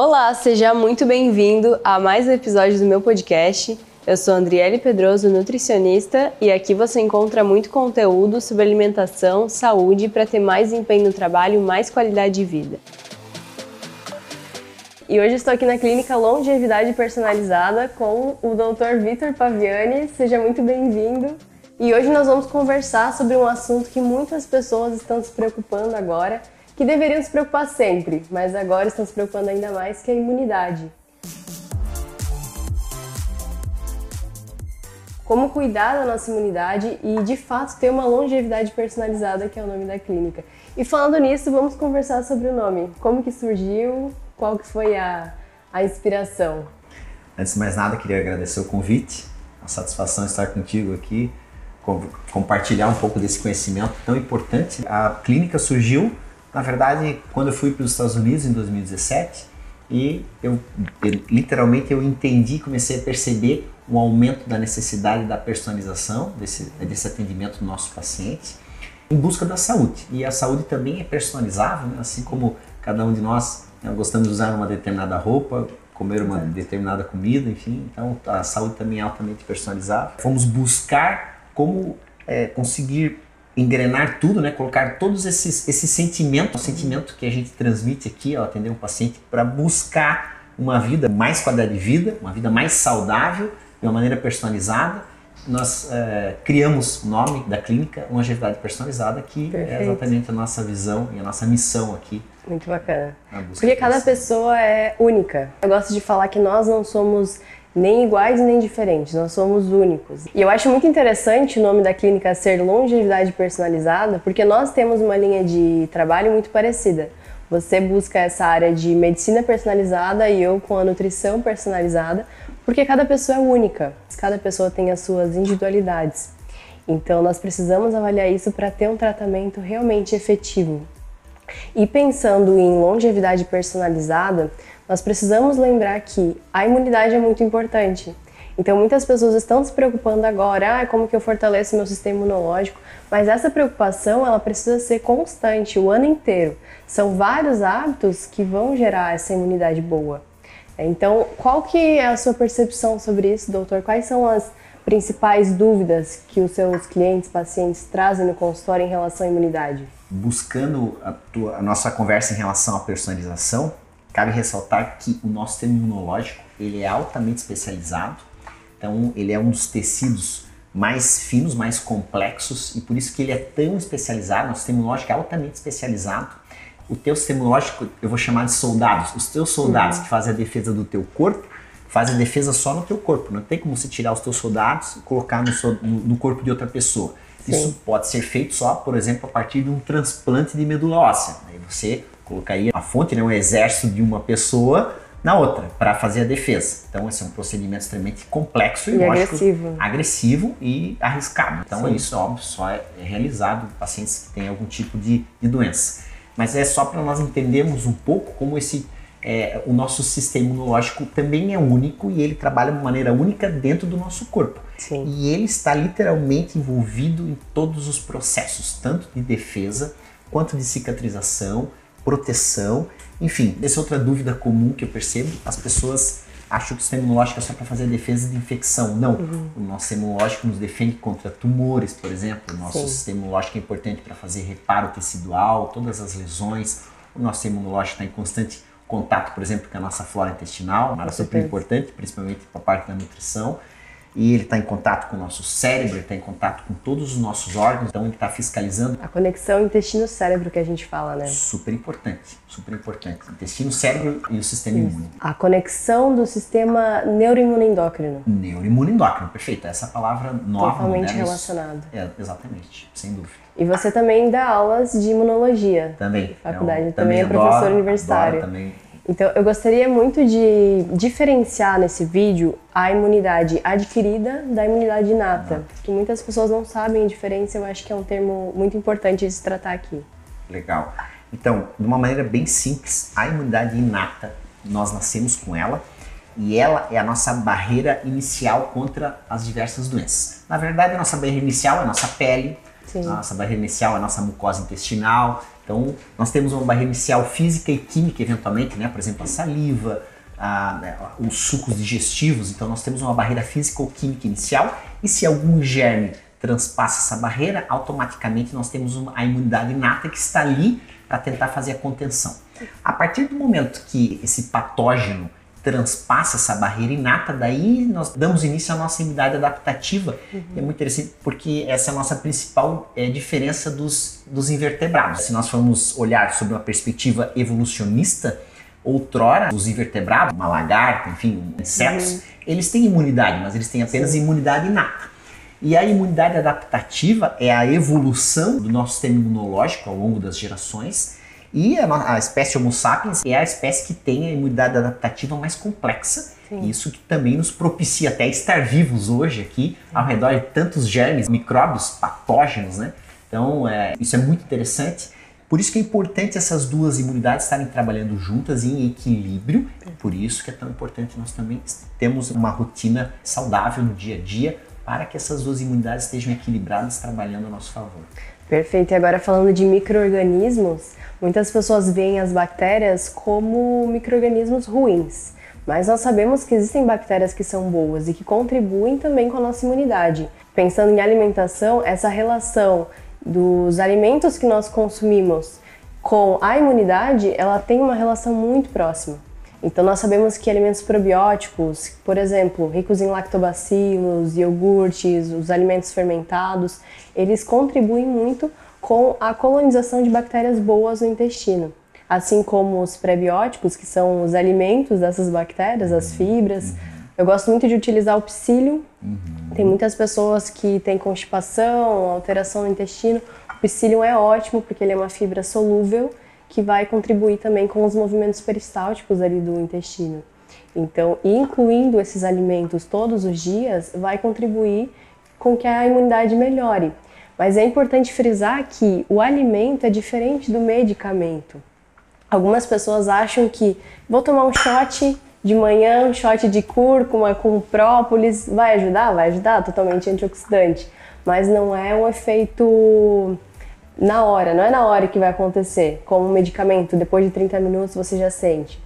Olá, seja muito bem-vindo a mais um episódio do meu podcast. Eu sou Andriele Pedroso, nutricionista, e aqui você encontra muito conteúdo sobre alimentação, saúde para ter mais empenho no trabalho mais qualidade de vida. E hoje estou aqui na clínica Longevidade Personalizada com o Dr. Vitor Paviani. Seja muito bem-vindo. E hoje nós vamos conversar sobre um assunto que muitas pessoas estão se preocupando agora, que deveriam se preocupar sempre, mas agora estão se preocupando ainda mais, que é a imunidade. Como cuidar da nossa imunidade e, de fato, ter uma longevidade personalizada, que é o nome da clínica. E falando nisso, vamos conversar sobre o nome. Como que surgiu, qual que foi a, a inspiração? Antes de mais nada, queria agradecer o convite, a satisfação estar contigo aqui compartilhar um pouco desse conhecimento tão importante. A clínica surgiu, na verdade, quando eu fui para os Estados Unidos em 2017 e eu, eu literalmente eu entendi, comecei a perceber um aumento da necessidade da personalização desse, desse atendimento do nosso paciente em busca da saúde. E a saúde também é personalizável, né? assim como cada um de nós né, gostamos de usar uma determinada roupa, comer uma determinada comida, enfim. Então a saúde também é altamente personalizável. Fomos buscar como é, conseguir engrenar tudo, né? Colocar todos esses, esses sentimentos, o sentimento que a gente transmite aqui ao atender um paciente para buscar uma vida mais qualidade de vida, uma vida mais saudável, de uma maneira personalizada. Nós é, criamos o nome da clínica, Longevidade Personalizada, que é Perfeito. é exatamente a nossa visão e a nossa missão aqui. Muito bacana. Porque cada pessoa é única. Eu gosto de falar que nós não somos nem iguais nem diferentes, nós somos únicos. E eu acho muito interessante o nome da clínica ser Longevidade Personalizada, porque nós temos uma linha de trabalho muito parecida. Você busca essa área de medicina personalizada e eu com a nutrição personalizada, porque cada pessoa é única, cada pessoa tem as suas individualidades. Então nós precisamos avaliar isso para ter um tratamento realmente efetivo. E pensando em longevidade personalizada, nós precisamos lembrar que a imunidade é muito importante. Então, muitas pessoas estão se preocupando agora, ah, como que eu fortaleço meu sistema imunológico, mas essa preocupação ela precisa ser constante o ano inteiro. São vários hábitos que vão gerar essa imunidade boa. Então, qual que é a sua percepção sobre isso, doutor? Quais são as principais dúvidas que os seus clientes, pacientes trazem no consultório em relação à imunidade? Buscando a, tua, a nossa conversa em relação à personalização, Cabe ressaltar que o nosso sistema imunológico ele é altamente especializado, então ele é um dos tecidos mais finos, mais complexos e por isso que ele é tão especializado, nosso sistema imunológico é altamente especializado. O teu sistema imunológico eu vou chamar de soldados, os teus soldados uhum. que fazem a defesa do teu corpo, fazem a defesa só no teu corpo, não tem como você tirar os teus soldados e colocar no, no, no corpo de outra pessoa. Sim. Isso pode ser feito só, por exemplo, a partir de um transplante de medula óssea. Aí você colocaria a fonte, né, um exército de uma pessoa na outra para fazer a defesa. Então esse é um procedimento extremamente complexo e, e agressivo. agressivo e arriscado. Então Sim. isso óbvio só é realizado em pacientes que têm algum tipo de, de doença. Mas é só para nós entendermos um pouco como esse é, o nosso sistema imunológico também é único e ele trabalha de maneira única dentro do nosso corpo. Sim. E ele está literalmente envolvido em todos os processos, tanto de defesa quanto de cicatrização, proteção, enfim, essa é outra dúvida comum que eu percebo, as pessoas acham que o sistema imunológico é só para fazer defesa de infecção. Não, uhum. o nosso sistema imunológico nos defende contra tumores, por exemplo, o nosso Sim. sistema imunológico é importante para fazer reparo tecidual, todas as lesões, o nosso sistema imunológico está em constante contato, por exemplo, com a nossa flora intestinal, uma área super importante, principalmente para a parte da nutrição e ele está em contato com o nosso cérebro, ele está em contato com todos os nossos órgãos, então ele está fiscalizando. A conexão intestino-cérebro que a gente fala, né? Super importante, super importante. Intestino, cérebro e o sistema Isso. imune. A conexão do sistema neuroimunoendócrino. Neuroimunoendócrino, perfeito. Essa palavra nova. Totalmente relacionado. É, exatamente, sem dúvida. E você também dá aulas de imunologia. Também. Faculdade, é também, também é professor adoro, universitário. Adoro, também então, eu gostaria muito de diferenciar nesse vídeo a imunidade adquirida da imunidade inata, que muitas pessoas não sabem a diferença, eu acho que é um termo muito importante de se tratar aqui. Legal. Então, de uma maneira bem simples, a imunidade inata, nós nascemos com ela e ela é a nossa barreira inicial contra as diversas doenças. Na verdade, a nossa barreira inicial é a nossa pele, Sim. a nossa barreira inicial é a nossa mucosa intestinal, Então, nós temos uma barreira inicial física e química, eventualmente, né? por exemplo, a saliva, a, né, os sucos digestivos. Então, nós temos uma barreira física ou química inicial, e se algum germe transpassa essa barreira, automaticamente nós temos uma, a imunidade inata que está ali para tentar fazer a contenção. A partir do momento que esse patógeno transpassa essa barreira inata, daí nós damos início à nossa imunidade adaptativa. Uhum. é muito interessante porque essa é a nossa principal é, diferença dos, dos invertebrados. Se nós formos olhar sobre uma perspectiva evolucionista, outrora os invertebrados, uma lagarta, enfim, insetos, uhum. eles têm imunidade, mas eles têm apenas Sim. imunidade inata. E a imunidade adaptativa é a evolução do nosso sistema imunológico ao longo das gerações. E a, a espécie Homo sapiens é a espécie que tem a imunidade adaptativa mais complexa. Sim. Isso que também nos propicia até estar vivos hoje aqui, ao redor de tantos germes, micróbios, patógenos, né? Então, é, isso é muito interessante. Por isso que é importante essas duas imunidades estarem trabalhando juntas em equilíbrio. Por isso que é tão importante nós também termos uma rotina saudável no dia a dia para que essas duas imunidades estejam equilibradas trabalhando a nosso favor. Perfeito. E agora falando de micro-organismos, muitas pessoas veem as bactérias como micro-organismos ruins. Mas nós sabemos que existem bactérias que são boas e que contribuem também com a nossa imunidade. Pensando em alimentação, essa relação dos alimentos que nós consumimos com a imunidade, ela tem uma relação muito próxima. Então nós sabemos que alimentos probióticos, por exemplo, ricos em lactobacilos, iogurtes, os alimentos fermentados, eles contribuem muito com a colonização de bactérias boas no intestino. Assim como os prebióticos, que são os alimentos dessas bactérias, as fibras. Eu gosto muito de utilizar o psyllium. Tem muitas pessoas que têm constipação, alteração no intestino. O psyllium é ótimo porque ele é uma fibra solúvel que vai contribuir também com os movimentos peristálticos ali do intestino. Então, incluindo esses alimentos todos os dias, vai contribuir com que a imunidade melhore. Mas é importante frisar que o alimento é diferente do medicamento. Algumas pessoas acham que vou tomar um shot de manhã, um shot de cúrcuma com própolis, vai ajudar? Vai ajudar, totalmente antioxidante. Mas não é um efeito na hora, não é na hora que vai acontecer, como um medicamento, depois de 30 minutos você já sente.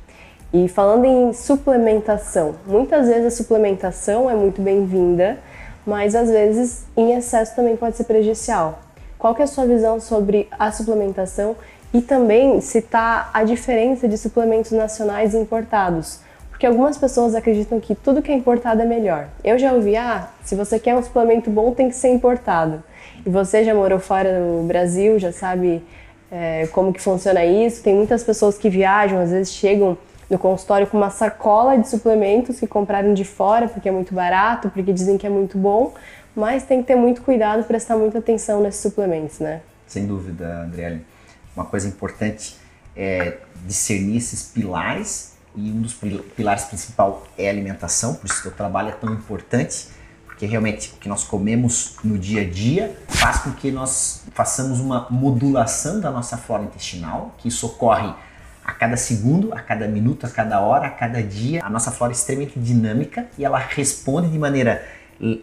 E falando em suplementação, muitas vezes a suplementação é muito bem-vinda, mas às vezes em excesso também pode ser prejudicial. Qual que é a sua visão sobre a suplementação e também citar a diferença de suplementos nacionais e importados? Porque algumas pessoas acreditam que tudo que é importado é melhor. Eu já ouvi, ah, se você quer um suplemento bom tem que ser importado. E você já morou fora do Brasil, já sabe é, como que funciona isso. Tem muitas pessoas que viajam, às vezes chegam no consultório com uma sacola de suplementos que compraram de fora porque é muito barato, porque dizem que é muito bom, mas tem que ter muito cuidado, prestar muita atenção nesses suplementos, né? Sem dúvida, Andriele. Uma coisa importante é discernir esses pilares e um dos pilares principal é a alimentação, por isso que o trabalho é tão importante porque realmente o que nós comemos no dia a dia faz com que nós façamos uma modulação da nossa flora intestinal, que isso ocorre a cada segundo, a cada minuto, a cada hora, a cada dia. A nossa flora é extremamente dinâmica e ela responde de maneira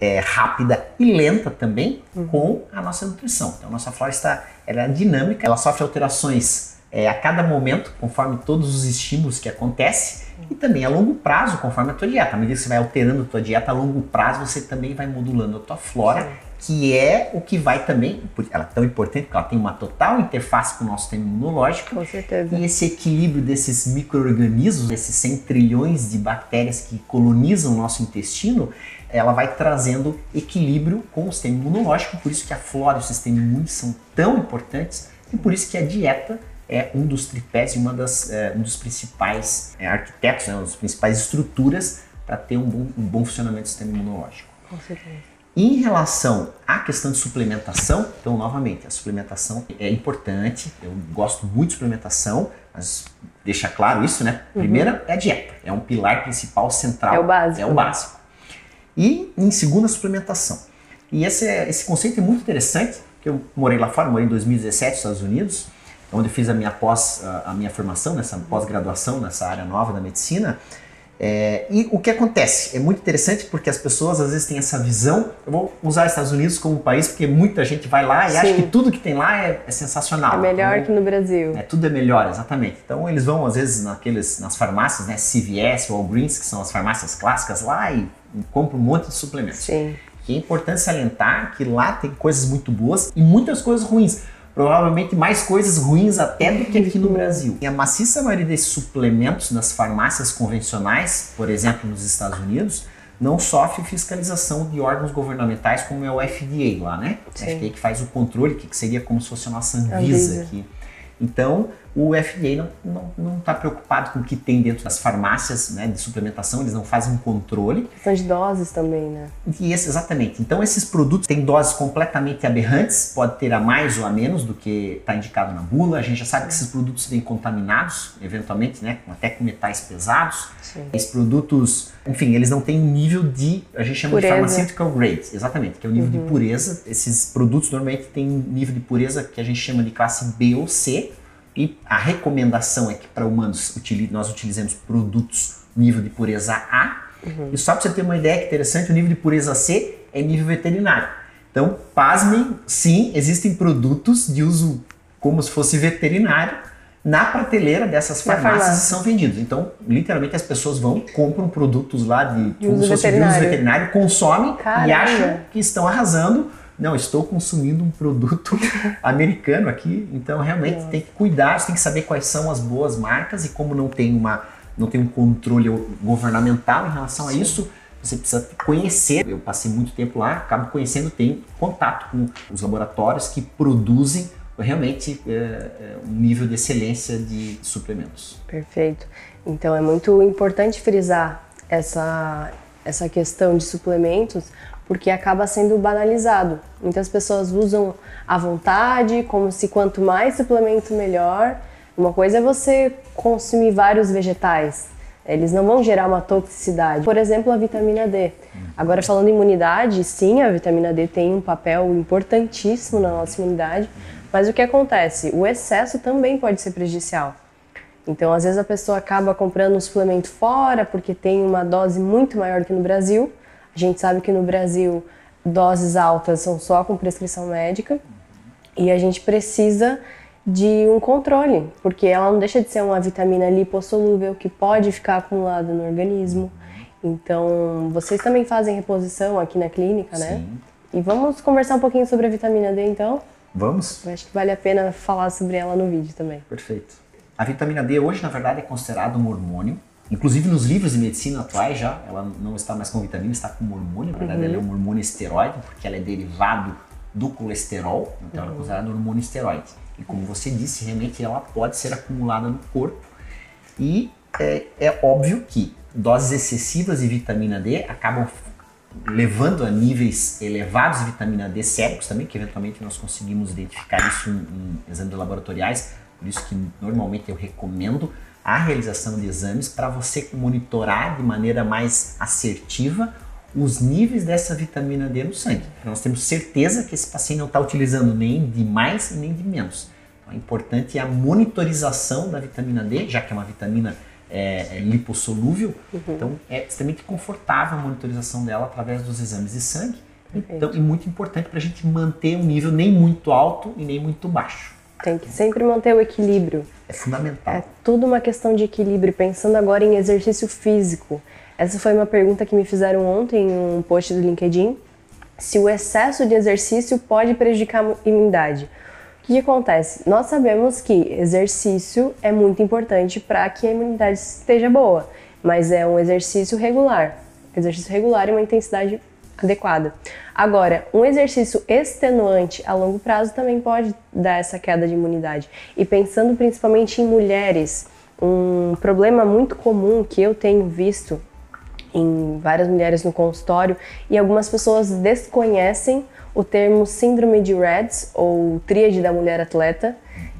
é, rápida e lenta também uhum. com a nossa nutrição. Então, a nossa flora está ela é dinâmica, ela sofre alterações é, a cada momento, conforme todos os estímulos que acontecem e também a longo prazo, conforme a tua dieta. À medida que você vai alterando a tua dieta, a longo prazo você também vai modulando a tua flora, Sim. que é o que vai também, ela é tão importante porque ela tem uma total interface com o nosso sistema imunológico. Com certeza. E esse equilíbrio desses micro-organismos, esses 100 trilhões de bactérias que colonizam o nosso intestino, ela vai trazendo equilíbrio com o sistema imunológico, por isso que a flora e o sistema imune são tão importantes e por isso que a dieta é um dos tripés e uma das, é, um dos principais é, arquitetos, né, uma das principais estruturas para ter um bom, um bom funcionamento do sistema imunológico. Com certeza. Em relação à questão de suplementação, então, novamente, a suplementação é importante, eu gosto muito de suplementação, mas deixa claro isso, né? Uhum. Primeira é a dieta, é um pilar principal central. É o básico. É o básico. E em segunda, a suplementação. E esse, esse conceito é muito interessante, que eu morei lá fora, morei em 2017 nos Estados Unidos, onde fiz a minha pós, a minha formação, nessa pós-graduação nessa área nova da medicina, É, e o que acontece? É muito interessante porque as pessoas às vezes têm essa visão. Eu vou usar os Estados Unidos como país porque muita gente vai lá e Sim. acha que tudo que tem lá é, é sensacional. É melhor então, que no Brasil. É, tudo é melhor, exatamente. Então eles vão às vezes naqueles, nas farmácias, né, CVS, Walgreens, que são as farmácias clássicas lá e, e compram um monte de suplementos. Sim. Que é importante salientar que lá tem coisas muito boas e muitas coisas ruins provavelmente mais coisas ruins até do que aqui no Brasil. E a maciça maioria desses suplementos nas farmácias convencionais, por exemplo, nos Estados Unidos, não sofre fiscalização de órgãos governamentais como é o FDA lá, né? Sim. O FDA que faz o controle, que seria como se fosse a nossa Anvisa aqui. Então, o FDA não está preocupado com o que tem dentro das farmácias né, de suplementação, eles não fazem um controle. São de doses também, né? E esse, exatamente. Então, esses produtos têm doses completamente aberrantes, pode ter a mais ou a menos do que está indicado na bula. A gente já sabe que esses produtos vêm contaminados, eventualmente, né, até com metais pesados. Sim. Esses produtos, enfim, eles não têm um nível de, a gente chama pureza. de pharmaceutical grade, exatamente, que é o nível uhum. de pureza. Esses produtos normalmente têm um nível de pureza que a gente chama de classe B ou C e a recomendação é que para humanos nós utilizemos produtos nível de pureza A. Uhum. E só para você ter uma ideia que interessante, o nível de pureza C é nível veterinário. Então, pasmem, sim, existem produtos de uso como se fosse veterinário na prateleira dessas farmácias e são vendidos. Então, literalmente as pessoas vão, compram produtos lá de, de uso, veterinário. uso veterinário, consomem Caramba. e acham que estão arrasando não, estou consumindo um produto americano aqui, então realmente tem que cuidar, você tem que saber quais são as boas marcas e como não tem uma não tem um controle governamental em relação a isso, você precisa conhecer. Eu passei muito tempo lá, acabo conhecendo, tenho contato com os laboratórios que produzem realmente é, é, um nível de excelência de suplementos. Perfeito. Então é muito importante frisar essa, essa questão de suplementos, porque acaba sendo banalizado. Muitas pessoas usam à vontade, como se quanto mais suplemento melhor. Uma coisa é você consumir vários vegetais, eles não vão gerar uma toxicidade. Por exemplo, a vitamina D. Agora, falando em imunidade, sim, a vitamina D tem um papel importantíssimo na nossa imunidade, mas o que acontece? O excesso também pode ser prejudicial. Então, às vezes, a pessoa acaba comprando um suplemento fora porque tem uma dose muito maior que no Brasil a gente sabe que no Brasil doses altas são só com prescrição médica e a gente precisa de um controle, porque ela não deixa de ser uma vitamina lipossolúvel que pode ficar acumulada no organismo. Então, vocês também fazem reposição aqui na clínica, né? Sim. E vamos conversar um pouquinho sobre a vitamina D, então? Vamos. Eu acho que vale a pena falar sobre ela no vídeo também. Perfeito. A vitamina D hoje, na verdade, é considerada um hormônio Inclusive nos livros de medicina atuais já, ela não está mais com vitamina, está com hormônio. Na verdade, uhum. ela é um hormônio esteroide, porque ela é derivado do colesterol, então uhum. ela é considerada um hormônio esteroide. E como você disse, realmente ela pode ser acumulada no corpo. E é, é óbvio que doses excessivas de vitamina D acabam levando a níveis elevados de vitamina D séricos também, que eventualmente nós conseguimos identificar isso em, em exames laboratoriais, por isso que normalmente eu recomendo a realização de exames para você monitorar de maneira mais assertiva os níveis dessa vitamina D no sangue. Nós temos certeza que esse paciente não está utilizando nem de mais e nem de menos. Então, é importante a monitorização da vitamina D, já que é uma vitamina é, é lipossolúvel, uhum. então é extremamente confortável a monitorização dela através dos exames de sangue. Então, e muito importante para a gente manter um nível nem muito alto e nem muito baixo. Tem que sempre manter o equilíbrio. É fundamental. É tudo uma questão de equilíbrio. Pensando agora em exercício físico. Essa foi uma pergunta que me fizeram ontem em um post do LinkedIn. Se o excesso de exercício pode prejudicar a imunidade. O que, que acontece? Nós sabemos que exercício é muito importante para que a imunidade esteja boa, mas é um exercício regular. Exercício regular e uma intensidade adequada. Agora, um exercício extenuante a longo prazo também pode dar essa queda de imunidade. E pensando principalmente em mulheres, um problema muito comum que eu tenho visto em várias mulheres no consultório e algumas pessoas desconhecem o termo síndrome de Reds ou tríade da mulher atleta,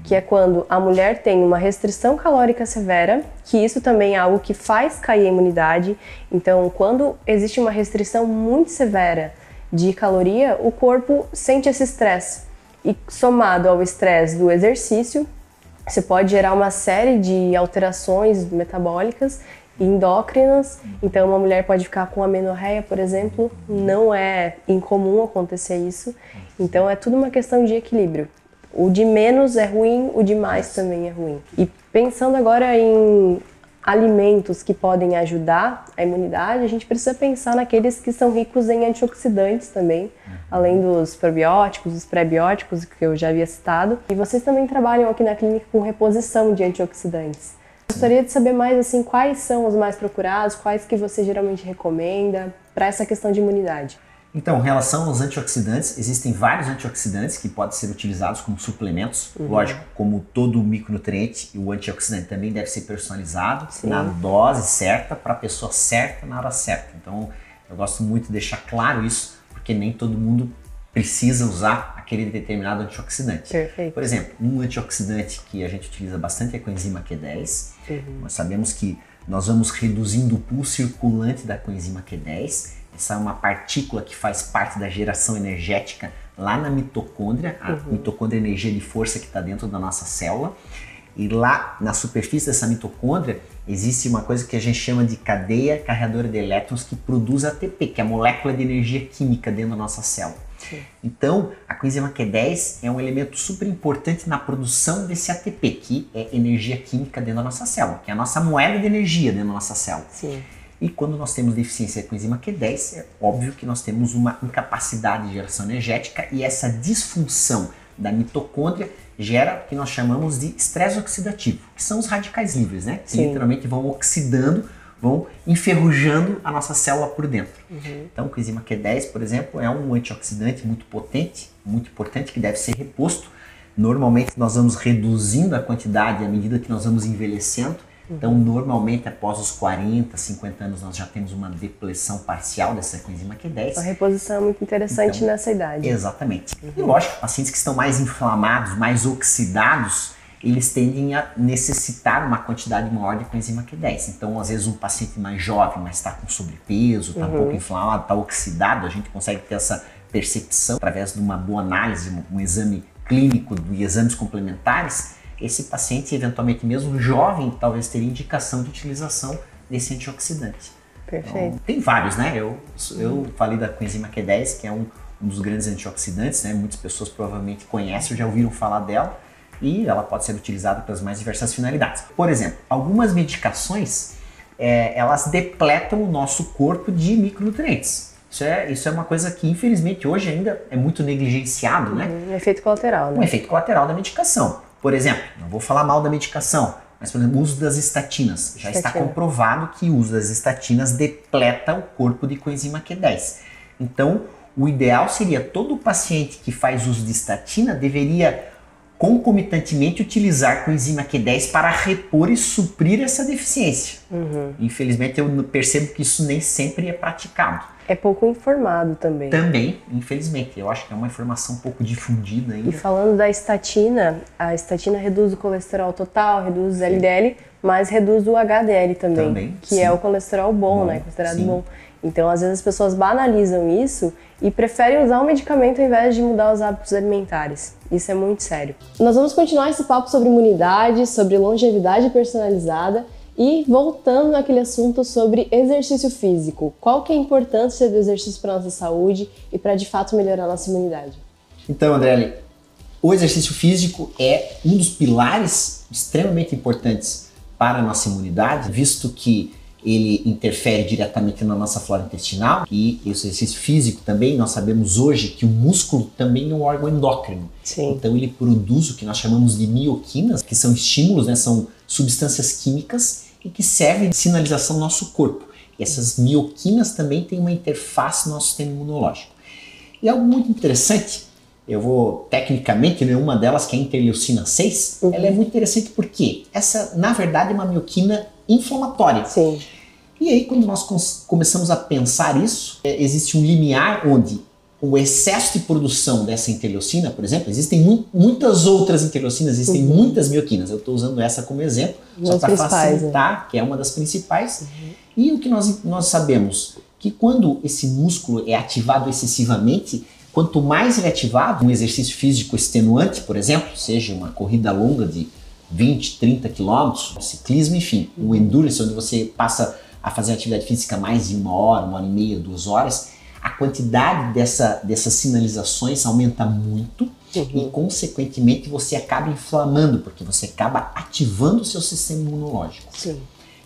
que é quando a mulher tem uma restrição calórica severa, que isso também é algo que faz cair a imunidade. Então, quando existe uma restrição muito severa de caloria, o corpo sente esse estresse. E somado ao estresse do exercício, você pode gerar uma série de alterações metabólicas endócrinas. Então, uma mulher pode ficar com amenorreia, por exemplo, não é incomum acontecer isso. Então, é tudo uma questão de equilíbrio. O de menos é ruim, o de mais também é ruim. E pensando agora em alimentos que podem ajudar a imunidade, a gente precisa pensar naqueles que são ricos em antioxidantes também, uhum. além dos probióticos, dos pré-bióticos que eu já havia citado. E vocês também trabalham aqui na clínica com reposição de antioxidantes. Gostaria de saber mais assim quais são os mais procurados, quais que você geralmente recomenda para essa questão de imunidade. Então, em relação aos antioxidantes, existem vários antioxidantes que podem ser utilizados como suplementos. Uhum. Lógico, como todo micronutriente, o antioxidante também deve ser personalizado Sim. na dose certa para a pessoa certa na hora certa. Então, eu gosto muito de deixar claro isso, porque nem todo mundo precisa usar aquele determinado antioxidante. Perfeito. Por exemplo, um antioxidante que a gente utiliza bastante é a coenzima Q10. Uhum. Nós sabemos que nós vamos reduzindo o pulso circulante da coenzima Q10 essa é uma partícula que faz parte da geração energética lá na mitocôndria, a uhum. mitocôndria é a energia de força que está dentro da nossa célula. E lá na superfície dessa mitocôndria existe uma coisa que a gente chama de cadeia carregadora de elétrons que produz ATP, que é a molécula de energia química dentro da nossa célula. Sim. Então, a coenzima Q10 é um elemento super importante na produção desse ATP, que é energia química dentro da nossa célula, que é a nossa moeda de energia dentro da nossa célula. Sim. E quando nós temos deficiência com enzima Q10, é óbvio que nós temos uma incapacidade de geração energética e essa disfunção da mitocôndria gera o que nós chamamos de estresse oxidativo, que são os radicais livres, né? Que Sim. literalmente vão oxidando, vão enferrujando a nossa célula por dentro. Uhum. Então, o coenzima Q10, por exemplo, é um antioxidante muito potente, muito importante, que deve ser reposto. Normalmente nós vamos reduzindo a quantidade à medida que nós vamos envelhecendo então, normalmente, após os 40, 50 anos, nós já temos uma depressão parcial dessa coenzima Q10. A reposição é muito interessante então, nessa idade. Exatamente. Uhum. E lógico, pacientes que estão mais inflamados, mais oxidados, eles tendem a necessitar uma quantidade maior de coenzima Q10. Então, às vezes, um paciente mais jovem, mas está com sobrepeso, está uhum. um pouco inflamado, está oxidado, a gente consegue ter essa percepção através de uma boa análise, um exame clínico e exames complementares, esse paciente, eventualmente mesmo jovem, talvez teria indicação de utilização desse antioxidante. Perfeito. Então, tem vários, né? Eu, eu falei da coenzima Q10, que é um, um dos grandes antioxidantes, né? Muitas pessoas provavelmente conhecem ou já ouviram falar dela e ela pode ser utilizada para as mais diversas finalidades. Por exemplo, algumas medicações é, elas depletam o nosso corpo de micronutrientes. Isso é, isso é uma coisa que, infelizmente, hoje ainda é muito negligenciado, né? Um efeito colateral, né? Um efeito colateral da medicação. Por exemplo, não vou falar mal da medicação, mas, por exemplo, o uso das estatinas. Já Estatina. está comprovado que o uso das estatinas depleta o corpo de coenzima Q10. Então, o ideal seria todo paciente que faz uso de estatina deveria concomitantemente utilizar coenzima Q10 para repor e suprir essa deficiência. Uhum. Infelizmente, eu percebo que isso nem sempre é praticado é pouco informado também. Também, infelizmente. Eu acho que é uma informação um pouco difundida ainda. E falando da estatina, a estatina reduz o colesterol total, reduz o LDL, mas reduz o HDL também, também que sim. é o colesterol bom, bom né? Considerado sim. bom. Então, às vezes as pessoas banalizam isso e preferem usar o medicamento ao invés de mudar os hábitos alimentares. Isso é muito sério. Nós vamos continuar esse papo sobre imunidade, sobre longevidade personalizada e voltando naquele assunto sobre exercício físico, qual que é a importância do exercício para nossa saúde e para de fato melhorar a nossa imunidade? Então, André, o exercício físico é um dos pilares extremamente importantes para a nossa imunidade, visto que ele interfere diretamente na nossa flora intestinal e esse exercício físico também, nós sabemos hoje que o músculo também é um órgão endócrino. Sim. Então ele produz o que nós chamamos de mioquinas, que são estímulos, né, são substâncias químicas e que servem de sinalização no nosso corpo. E essas mioquinas também têm uma interface no nosso sistema imunológico. E algo muito interessante, eu vou tecnicamente, né, uma delas que é a interleucina 6, uhum. ela é muito interessante porque essa, na verdade, é uma mioquina inflamatória. Sim. E aí, quando nós começamos a pensar isso, é, existe um limiar onde o excesso de produção dessa interleucina, por exemplo, existem mu muitas outras interleucinas, existem uhum. muitas mioquinas. Eu estou usando essa como exemplo, só para facilitar, é. que é uma das principais. Uhum. E o que nós, nós sabemos? Que quando esse músculo é ativado excessivamente, quanto mais ele é ativado, um exercício físico extenuante, por exemplo, seja uma corrida longa de 20, 30 quilômetros, ciclismo, enfim, o endurance, onde você passa a fazer atividade física mais de uma hora, uma hora e meia, duas horas, a quantidade dessa, dessas sinalizações aumenta muito uhum. e, consequentemente, você acaba inflamando, porque você acaba ativando o seu sistema imunológico. Sim.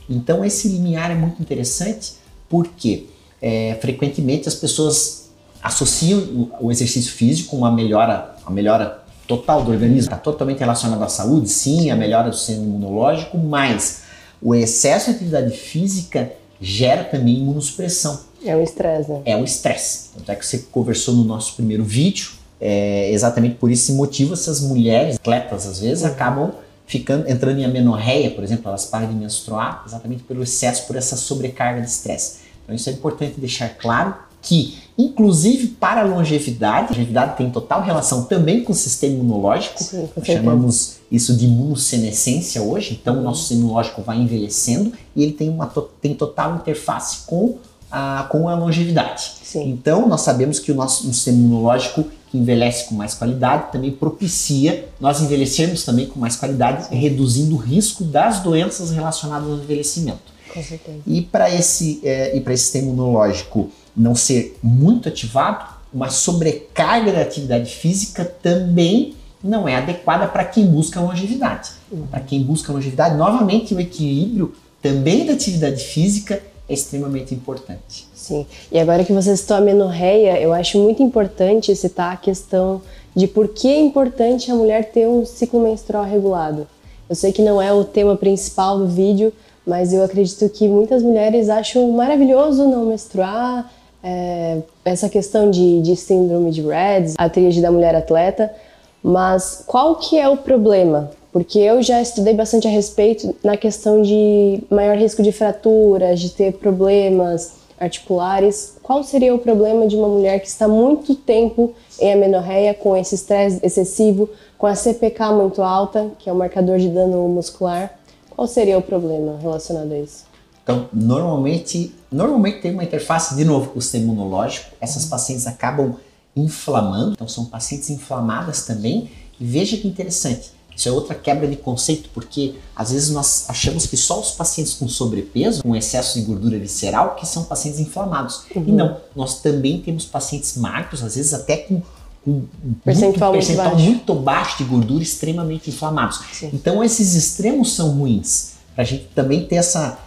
Então, esse limiar é muito interessante porque é, frequentemente as pessoas associam o, o exercício físico com uma melhora, a melhora total do organismo, está totalmente relacionado à saúde, sim, a melhora do sistema imunológico, mas o excesso de atividade física gera também imunossupressão. É o estresse, né? É o estresse. Tanto é que você conversou no nosso primeiro vídeo, é exatamente por esse motivo essas mulheres, atletas às vezes, uhum. acabam ficando, entrando em amenorreia, por exemplo, elas param de menstruar exatamente pelo excesso, por essa sobrecarga de estresse. Então isso é importante deixar claro que, inclusive para a longevidade, a longevidade tem total relação também com o sistema imunológico. Sim, chamamos isso de imunossenescência hoje. Então, o nosso sistema imunológico vai envelhecendo e ele tem, uma tem total interface com a, com a longevidade. Sim. Então, nós sabemos que o nosso sistema imunológico que envelhece com mais qualidade também propicia nós envelhecermos também com mais qualidade, Sim. reduzindo o risco das doenças relacionadas ao envelhecimento. Com certeza. E para esse, é, e esse sistema imunológico não ser muito ativado, uma sobrecarga da atividade física também não é adequada para quem busca longevidade. Uhum. Para quem busca longevidade, novamente o equilíbrio também da atividade física é extremamente importante. Sim. E agora que você citou a menorreia, eu acho muito importante citar a questão de por que é importante a mulher ter um ciclo menstrual regulado. Eu sei que não é o tema principal do vídeo, mas eu acredito que muitas mulheres acham maravilhoso não menstruar, é, essa questão de, de síndrome de Reds, a tríade da mulher atleta, mas qual que é o problema? Porque eu já estudei bastante a respeito na questão de maior risco de fraturas, de ter problemas articulares. Qual seria o problema de uma mulher que está muito tempo em amenorreia, com esse estresse excessivo, com a CPK muito alta, que é o marcador de dano muscular? Qual seria o problema relacionado a isso? Então, normalmente, normalmente tem uma interface, de novo, com o sistema imunológico. Essas pacientes acabam inflamando, então são pacientes inflamadas também. E veja que interessante, isso é outra quebra de conceito, porque às vezes nós achamos que só os pacientes com sobrepeso, com excesso de gordura visceral, que são pacientes inflamados. Uhum. E não, nós também temos pacientes magros, às vezes até com um percentual, muito, percentual muito, muito, baixo de gordura, extremamente inflamados. Sim. Então esses extremos são ruins. Para a gente também ter essa,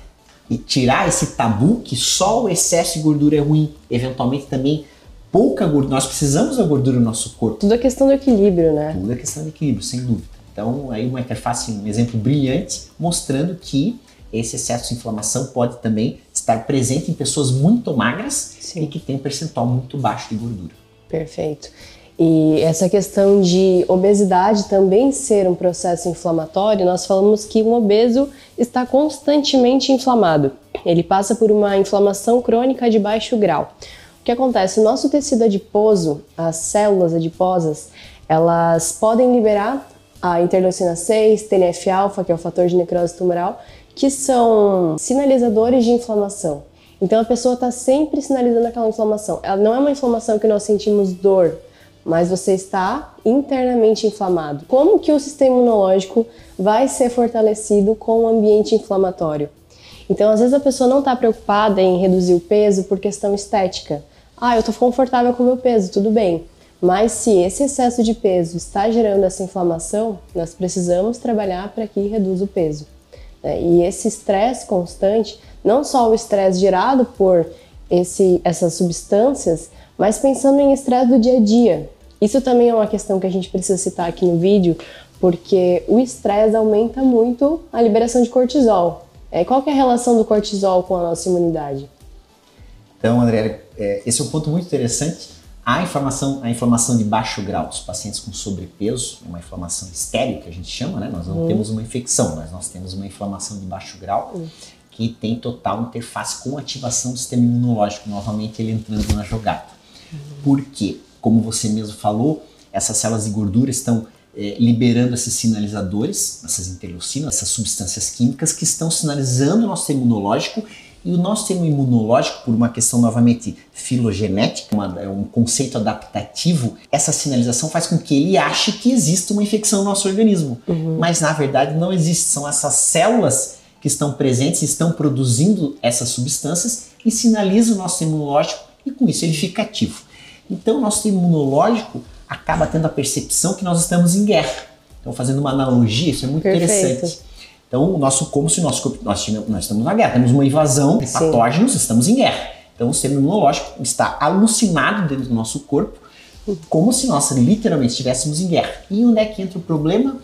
e tirar esse tabu que só o excesso de gordura é ruim. Eventualmente também pouca gordura. Nós precisamos da gordura no nosso corpo. Tudo é questão do equilíbrio, né? Tudo é questão de equilíbrio, sem dúvida. Então, aí uma interface, um exemplo brilhante, mostrando que esse excesso de inflamação pode também estar presente em pessoas muito magras Sim. e que têm um percentual muito baixo de gordura. Perfeito. E essa questão de obesidade também ser um processo inflamatório, nós falamos que um obeso está constantemente inflamado. Ele passa por uma inflamação crônica de baixo grau. O que acontece? O nosso tecido adiposo, as células adiposas, elas podem liberar a interleucina 6, TNF-alfa, que é o fator de necrose tumoral, que são sinalizadores de inflamação. Então a pessoa está sempre sinalizando aquela inflamação. Ela não é uma inflamação que nós sentimos dor, mas você está internamente inflamado. Como que o sistema imunológico vai ser fortalecido com o ambiente inflamatório? Então, às vezes a pessoa não está preocupada em reduzir o peso por questão estética. Ah, eu estou confortável com o meu peso, tudo bem. Mas se esse excesso de peso está gerando essa inflamação, nós precisamos trabalhar para que reduza o peso. Né? E esse estresse constante, não só o estresse gerado por esse, essas substâncias, mas pensando em estresse do dia a dia, isso também é uma questão que a gente precisa citar aqui no vídeo, porque o estresse aumenta muito a liberação de cortisol. É, qual é a relação do cortisol com a nossa imunidade? Então, André, é, esse é um ponto muito interessante. A inflamação, a inflamação de baixo grau, os pacientes com sobrepeso, uma inflamação estéril que a gente chama, né? Nós não hum. temos uma infecção, mas nós temos uma inflamação de baixo grau hum. que tem total interface com a ativação do sistema imunológico, novamente ele entrando na jogada. Hum. Por quê? Como você mesmo falou, essas células de gordura estão é, liberando esses sinalizadores, essas interleucinas, essas substâncias químicas que estão sinalizando o nosso imunológico E o nosso sistema imunológico, por uma questão novamente filogenética, uma, é um conceito adaptativo, essa sinalização faz com que ele ache que existe uma infecção no nosso organismo. Uhum. Mas na verdade não existe. São essas células que estão presentes, estão produzindo essas substâncias e sinalizam o nosso imunológico e com isso ele fica ativo. Então o nosso imunológico acaba tendo a percepção que nós estamos em guerra. Então fazendo uma analogia, isso é muito Perfeito. interessante. Então, o nosso, como se o nosso corpo, nós, nós estamos na guerra, temos uma invasão de patógenos, Sim. estamos em guerra. Então, o sistema imunológico está alucinado dentro do nosso corpo, como se nós literalmente estivéssemos em guerra. E onde é que entra o problema?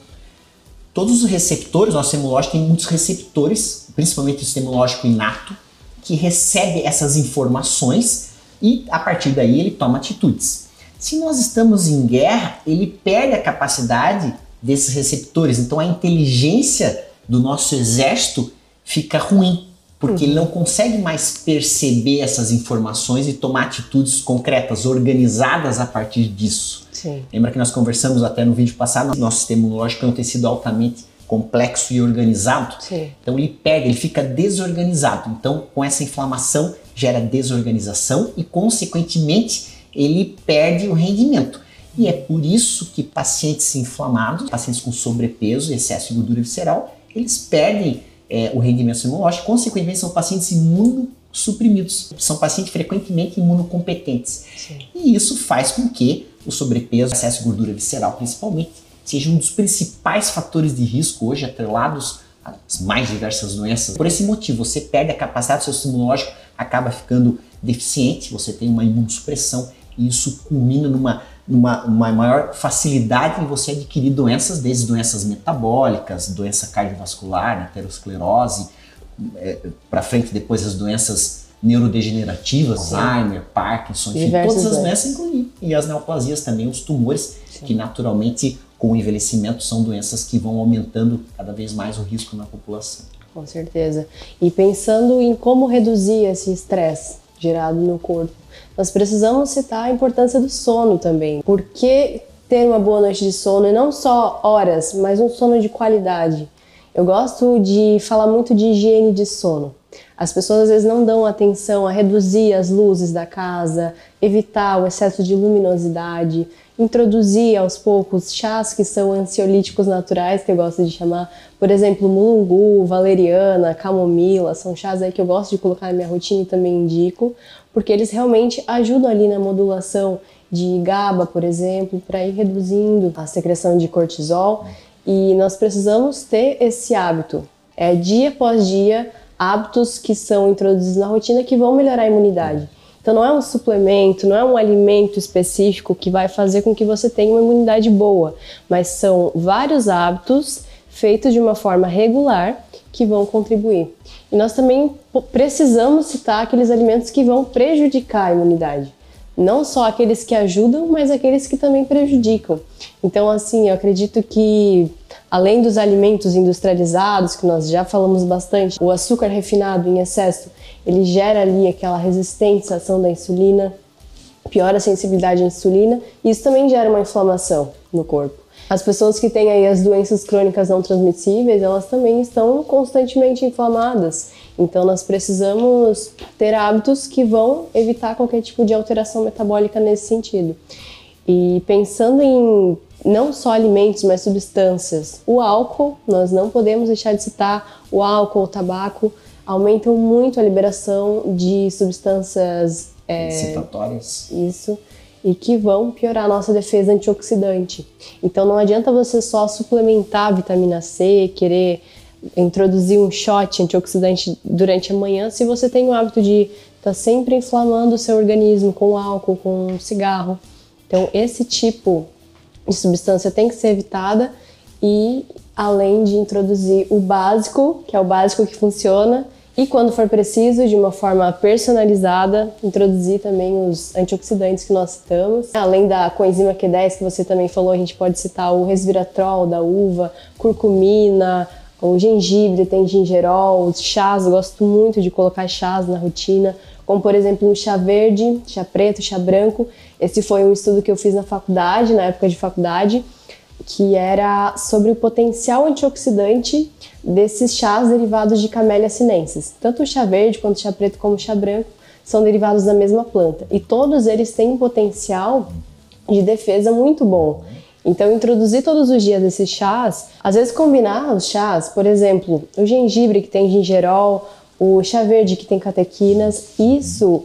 Todos os receptores, nosso sistema imunológico tem muitos receptores, principalmente o sistema imunológico inato, que recebe essas informações e a partir daí ele toma atitudes. Se nós estamos em guerra, ele perde a capacidade desses receptores. Então a inteligência do nosso exército fica ruim, porque uhum. ele não consegue mais perceber essas informações e tomar atitudes concretas, organizadas a partir disso. Sim. Lembra que nós conversamos até no vídeo passado, nosso sistema imunológico é um tecido altamente complexo e organizado. Sim. Então ele pega, ele fica desorganizado. Então com essa inflamação gera desorganização e consequentemente ele perde o rendimento. E é por isso que pacientes inflamados, pacientes com sobrepeso, excesso de gordura visceral, eles perdem é, o rendimento imunológico, consequentemente são pacientes imunossuprimidos, são pacientes frequentemente imunocompetentes. Sim. E isso faz com que o sobrepeso, excesso de gordura visceral principalmente, seja um dos principais fatores de risco hoje atrelados às mais diversas doenças. Por esse motivo, você perde a capacidade do seu sistema imunológico, acaba ficando deficiente, você tem uma imunossupressão e isso culmina numa uma, uma maior facilidade em você adquirir doenças, desde doenças metabólicas, doença cardiovascular, aterosclerose, é, para frente depois as doenças neurodegenerativas. Alzheimer, Parkinson, enfim, todas as doenças, incluindo, e as neoplasias também, os tumores, Sim. que naturalmente com o envelhecimento são doenças que vão aumentando cada vez mais o risco na população. Com certeza. E pensando em como reduzir esse estresse gerado no corpo, nós precisamos citar a importância do sono também. Por que ter uma boa noite de sono e não só horas, mas um sono de qualidade? Eu gosto de falar muito de higiene de sono. As pessoas às vezes não dão atenção a reduzir as luzes da casa, evitar o excesso de luminosidade, introduzir aos poucos chás que são ansiolíticos naturais, que eu gosto de chamar, por exemplo, mulungu, valeriana, camomila, são chás aí que eu gosto de colocar na minha rotina e também indico, porque eles realmente ajudam ali na modulação de GABA, por exemplo, para ir reduzindo a secreção de cortisol. E nós precisamos ter esse hábito, é dia após dia, hábitos que são introduzidos na rotina que vão melhorar a imunidade. Então não é um suplemento, não é um alimento específico que vai fazer com que você tenha uma imunidade boa, mas são vários hábitos feitos de uma forma regular que vão contribuir. E nós também precisamos citar aqueles alimentos que vão prejudicar a imunidade. Não só aqueles que ajudam, mas aqueles que também prejudicam. Então, assim, eu acredito que além dos alimentos industrializados, que nós já falamos bastante, o açúcar refinado em excesso, ele gera ali aquela resistência à ação da insulina, piora a sensibilidade à insulina, e isso também gera uma inflamação no corpo. As pessoas que têm aí as doenças crônicas não transmissíveis, elas também estão constantemente inflamadas. Então nós precisamos ter hábitos que vão evitar qualquer tipo de alteração metabólica nesse sentido. E pensando em não só alimentos, mas substâncias, o álcool, nós não podemos deixar de citar o álcool, o tabaco, aumentam muito a liberação de substâncias é, excitatórias. Isso e que vão piorar a nossa defesa antioxidante. Então não adianta você só suplementar a vitamina C, querer introduzir um shot antioxidante durante a manhã se você tem o hábito de estar tá sempre inflamando o seu organismo com álcool, com cigarro. Então esse tipo de substância tem que ser evitada e além de introduzir o básico, que é o básico que funciona, e quando for preciso, de uma forma personalizada, introduzir também os antioxidantes que nós citamos. Além da coenzima Q10 que você também falou, a gente pode citar o resveratrol da uva, curcumina, o gengibre, tem gingerol, os chás, gosto muito de colocar chás na rotina, como por exemplo um chá verde, chá preto, chá branco. Esse foi um estudo que eu fiz na faculdade, na época de faculdade, que era sobre o potencial antioxidante desses chás derivados de Camellia sinensis. Tanto o chá verde quanto o chá preto como o chá branco são derivados da mesma planta e todos eles têm um potencial de defesa muito bom. Então, introduzir todos os dias esses chás, às vezes combinar os chás, por exemplo, o gengibre que tem gingerol, o chá verde que tem catequinas, isso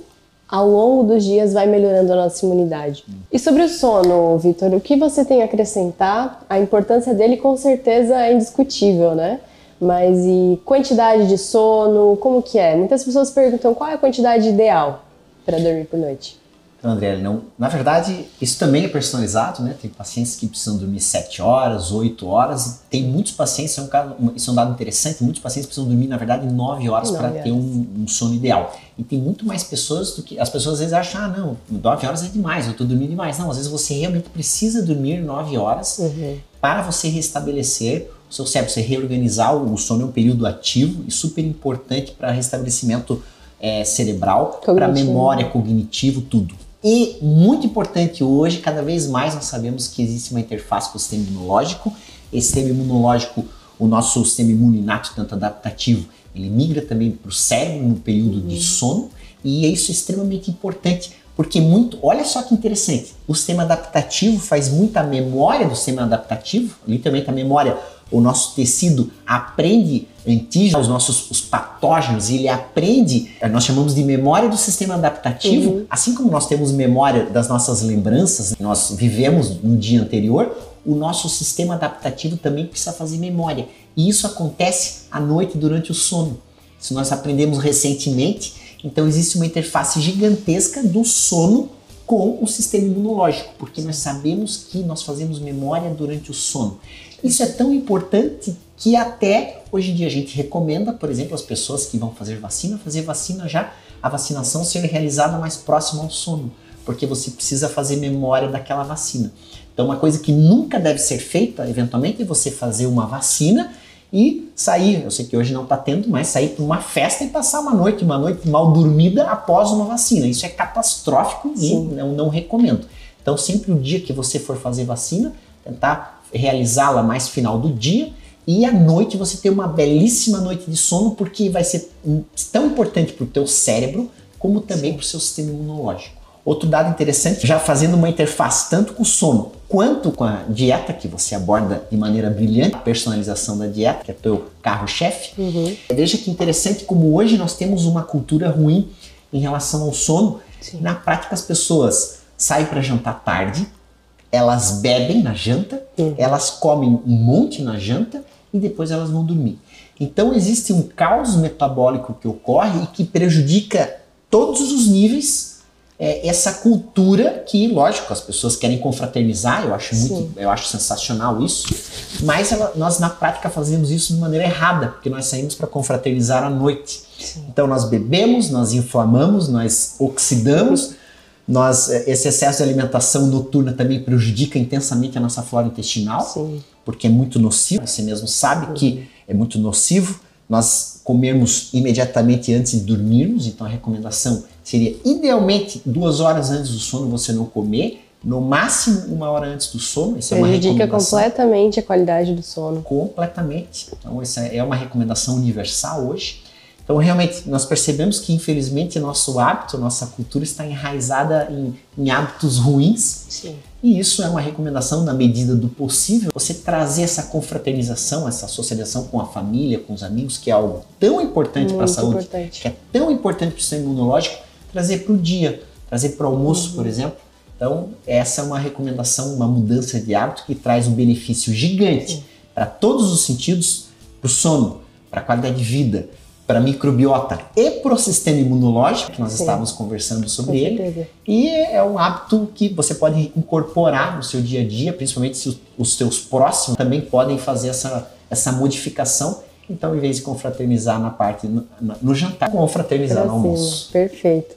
ao longo dos dias vai melhorando a nossa imunidade. E sobre o sono, Vitor, o que você tem a acrescentar? A importância dele com certeza é indiscutível, né? Mas e quantidade de sono, como que é? Muitas pessoas perguntam qual é a quantidade ideal para dormir por noite. Então, André, não, na verdade, isso também é personalizado, né? Tem pacientes que precisam dormir 7 horas, 8 horas. Tem muitos pacientes, isso é um, caso, isso é um dado interessante, muitos pacientes precisam dormir, na verdade, 9 horas para ter um, um, sono ideal. E tem muito mais pessoas do que. As pessoas às vezes acham, ah, não, 9 horas é demais, eu estou dormindo demais. Não, às vezes você realmente precisa dormir 9 horas uhum. para você restabelecer o seu cérebro, você reorganizar. O sono é um período ativo e super importante para restabelecimento é, cerebral, para memória, cognitivo, tudo. E muito importante hoje, cada vez mais nós sabemos que existe uma interface com o sistema imunológico. Esse sistema imunológico, o nosso sistema imune inato, tanto adaptativo, ele migra também para o cérebro no período uhum. de sono. E isso é extremamente importante, porque muito, olha só que interessante, o sistema adaptativo faz muita memória do sistema adaptativo, literalmente a memória o nosso tecido aprende antígenos, os nossos os patógenos, ele aprende, eh, nós chamamos de memória do sistema adaptativo, uhum. assim como nós temos memória das nossas lembranças, nós vivemos no dia anterior, o nosso sistema adaptativo também precisa fazer memória. E isso acontece à noite durante o sono. Se nós aprendemos recentemente, então existe uma interface gigantesca do sono com o sistema imunológico, porque nós sabemos que nós fazemos memória durante o sono. Isso é tão importante que até hoje em dia a gente recomenda, por exemplo, as pessoas que vão fazer vacina, fazer vacina já, a vacinação ser realizada mais próxima ao sono, porque você precisa fazer memória daquela vacina. Então, uma coisa que nunca deve ser feita, eventualmente, é você fazer uma vacina e sair, eu sei que hoje não está tendo, mas sair para uma festa e passar uma noite, uma noite mal dormida após uma vacina. Isso é catastrófico Sim. e não, não recomendo. Então, sempre o dia que você for fazer vacina, tentar realizá-la mais final do dia e à noite você ter uma belíssima noite de sono, porque vai ser tão importante para o teu cérebro como também para o seu sistema imunológico. Outro dado interessante, já fazendo uma interface tanto com o sono quanto com a dieta, que você aborda de maneira brilhante, a personalização da dieta, que é teu carro-chefe. Uhum. Veja que interessante como hoje nós temos uma cultura ruim em relação ao sono. Sim. Na prática, as pessoas saem para jantar tarde, elas bebem na janta, uhum. elas comem um monte na janta e depois elas vão dormir. Então existe um caos metabólico que ocorre e que prejudica todos os níveis é, essa cultura que, lógico, as pessoas querem confraternizar, eu acho muito, eu acho sensacional isso, mas ela, nós na prática fazemos isso de maneira errada, porque nós saímos para confraternizar à noite. Sim. Então nós bebemos, nós inflamamos, nós oxidamos, nós, é, esse excesso de alimentação noturna também prejudica intensamente a nossa flora intestinal, Sim. porque é muito nocivo. Você mesmo sabe que é muito nocivo nós comermos imediatamente antes de dormirmos. Então a recomendação seria idealmente duas horas antes do sono você não comer, no máximo uma hora antes do sono. Isso Prejudica é uma recomendação. completamente a qualidade do sono. Completamente. Então essa é uma recomendação universal hoje. Então, realmente, nós percebemos que, infelizmente, nosso hábito, nossa cultura está enraizada em, em hábitos ruins. Sim. E isso é uma recomendação, na medida do possível, você trazer essa confraternização, essa socialização com a família, com os amigos, que é algo tão importante para a saúde, importante. que é tão importante para o sistema imunológico, trazer para o dia, trazer para o almoço, uhum. por exemplo. Então, essa é uma recomendação, uma mudança de hábito que traz um benefício gigante para todos os sentidos, para o sono, para a qualidade de vida, para microbiota e para o sistema imunológico, que nós Sim. estávamos conversando sobre ele. E é um hábito que você pode incorporar no seu dia a dia, principalmente se os seus próximos também podem fazer essa, essa modificação. Então, em vez de confraternizar na parte no, no jantar, confraternizar no almoço. Perfeito.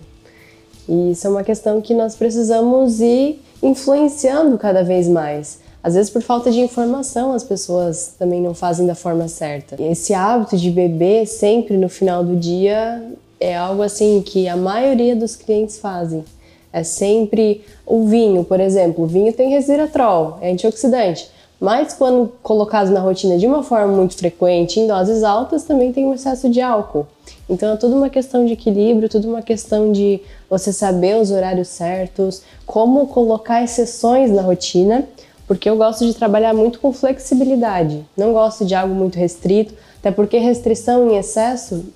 E isso é uma questão que nós precisamos ir influenciando cada vez mais. Às vezes, por falta de informação, as pessoas também não fazem da forma certa. Esse hábito de beber sempre no final do dia é algo assim que a maioria dos clientes fazem. É sempre o vinho, por exemplo. O vinho tem resveratrol, é antioxidante. mas quando colocados na rotina de uma forma muito frequente, em doses altas, também tem um excesso de álcool. Então é tudo uma questão de equilíbrio, tudo uma questão de você saber os horários certos, como colocar exceções na rotina, porque eu gosto de trabalhar muito com flexibilidade. Não gosto de algo muito restrito, até porque restrição em excesso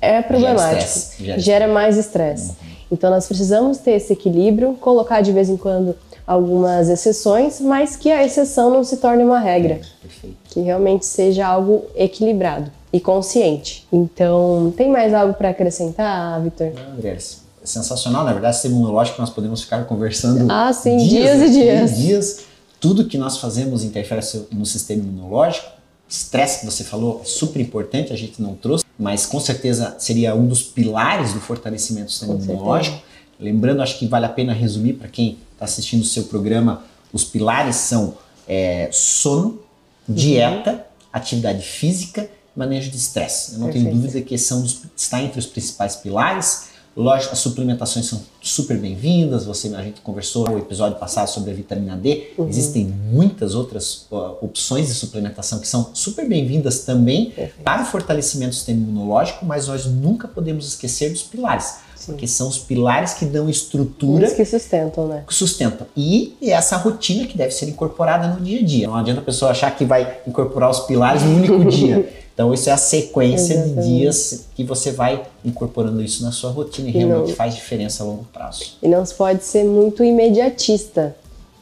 é problemático, gera, gera, gera mais estresse. Uhum. Então nós precisamos ter esse equilíbrio, colocar de vez em quando algumas exceções, mas que a exceção não se torne uma regra. Perfeito. Que realmente seja algo equilibrado e consciente. Então, tem mais algo para acrescentar, Vitor? André, é sensacional. Na verdade, sistema imunológico nós podemos ficar conversando ah, sim, dias, dias e dias. dias. Tudo que nós fazemos interfere no sistema imunológico. Estresse que você falou é super importante, a gente não trouxe, mas com certeza seria um dos pilares do fortalecimento do sistema com imunológico. Certeza. Lembrando, acho que vale a pena resumir para quem está assistindo o seu programa, os pilares são é, sono, uhum. dieta, uhum. atividade física manejo de estresse. Eu não Perfeito. tenho dúvida que são dos, está entre os principais pilares. Lógico, as suplementações são super bem-vindas. Você, a gente conversou no episódio passado sobre a vitamina D. Uhum. Existem muitas outras uh, opções de suplementação que são super bem-vindas também Perfeito. para o fortalecimento do sistema imunológico, mas nós nunca podemos esquecer dos pilares. Sim. Porque são os pilares que dão estrutura. Os que sustentam, né? Que sustentam. E essa rotina que deve ser incorporada no dia a dia. Não adianta a pessoa achar que vai incorporar os pilares no único dia. Então, isso é a sequência Exatamente. de dias que você vai incorporando isso na sua rotina e, e realmente não, faz diferença a longo prazo. E não pode ser muito imediatista.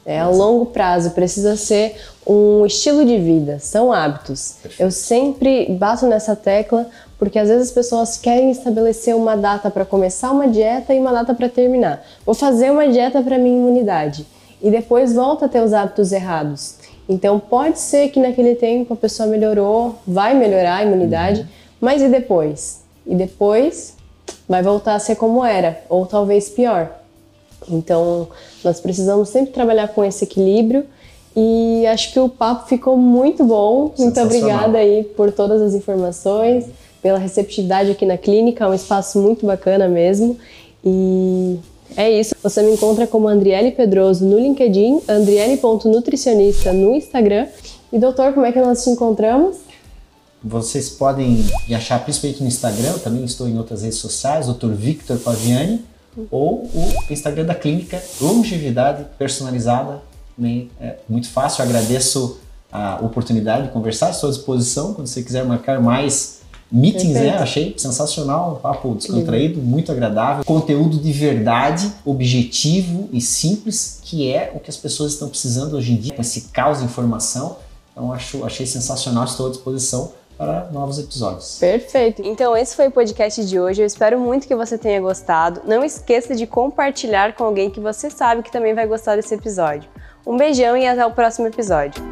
É a longo prazo, precisa ser um estilo de vida, são hábitos. Perfeito. Eu sempre bato nessa tecla porque às vezes as pessoas querem estabelecer uma data para começar uma dieta e uma data para terminar. Vou fazer uma dieta para minha imunidade e depois volta a ter os hábitos errados. Então pode ser que naquele tempo a pessoa melhorou, vai melhorar a imunidade, uhum. mas e depois? E depois vai voltar a ser como era, ou talvez pior. Então nós precisamos sempre trabalhar com esse equilíbrio e acho que o papo ficou muito bom. Muito obrigada aí por todas as informações, pela receptividade aqui na clínica, é um espaço muito bacana mesmo. E é isso. Você me encontra como Andriele Pedroso no LinkedIn, andriele.nutricionista no Instagram. E doutor, como é que nós te encontramos? Vocês podem me achar principalmente no Instagram, eu também estou em outras redes sociais, Dr. Victor Paviani, ou o Instagram da clínica Longevidade Personalizada. É muito fácil, eu agradeço a oportunidade de conversar, estou à disposição quando você quiser marcar mais meetings, né? Achei sensacional, papo descontraído, muito agradável, conteúdo de verdade, objetivo e simples, que é o que as pessoas estão precisando hoje em dia, com esse caos de informação. Então acho, achei sensacional, estou à disposição para novos episódios. Perfeito. Então esse foi o podcast de hoje. Eu espero muito que você tenha gostado. Não esqueça de compartilhar com alguém que você sabe que também vai gostar desse episódio. Um beijão e até o próximo episódio.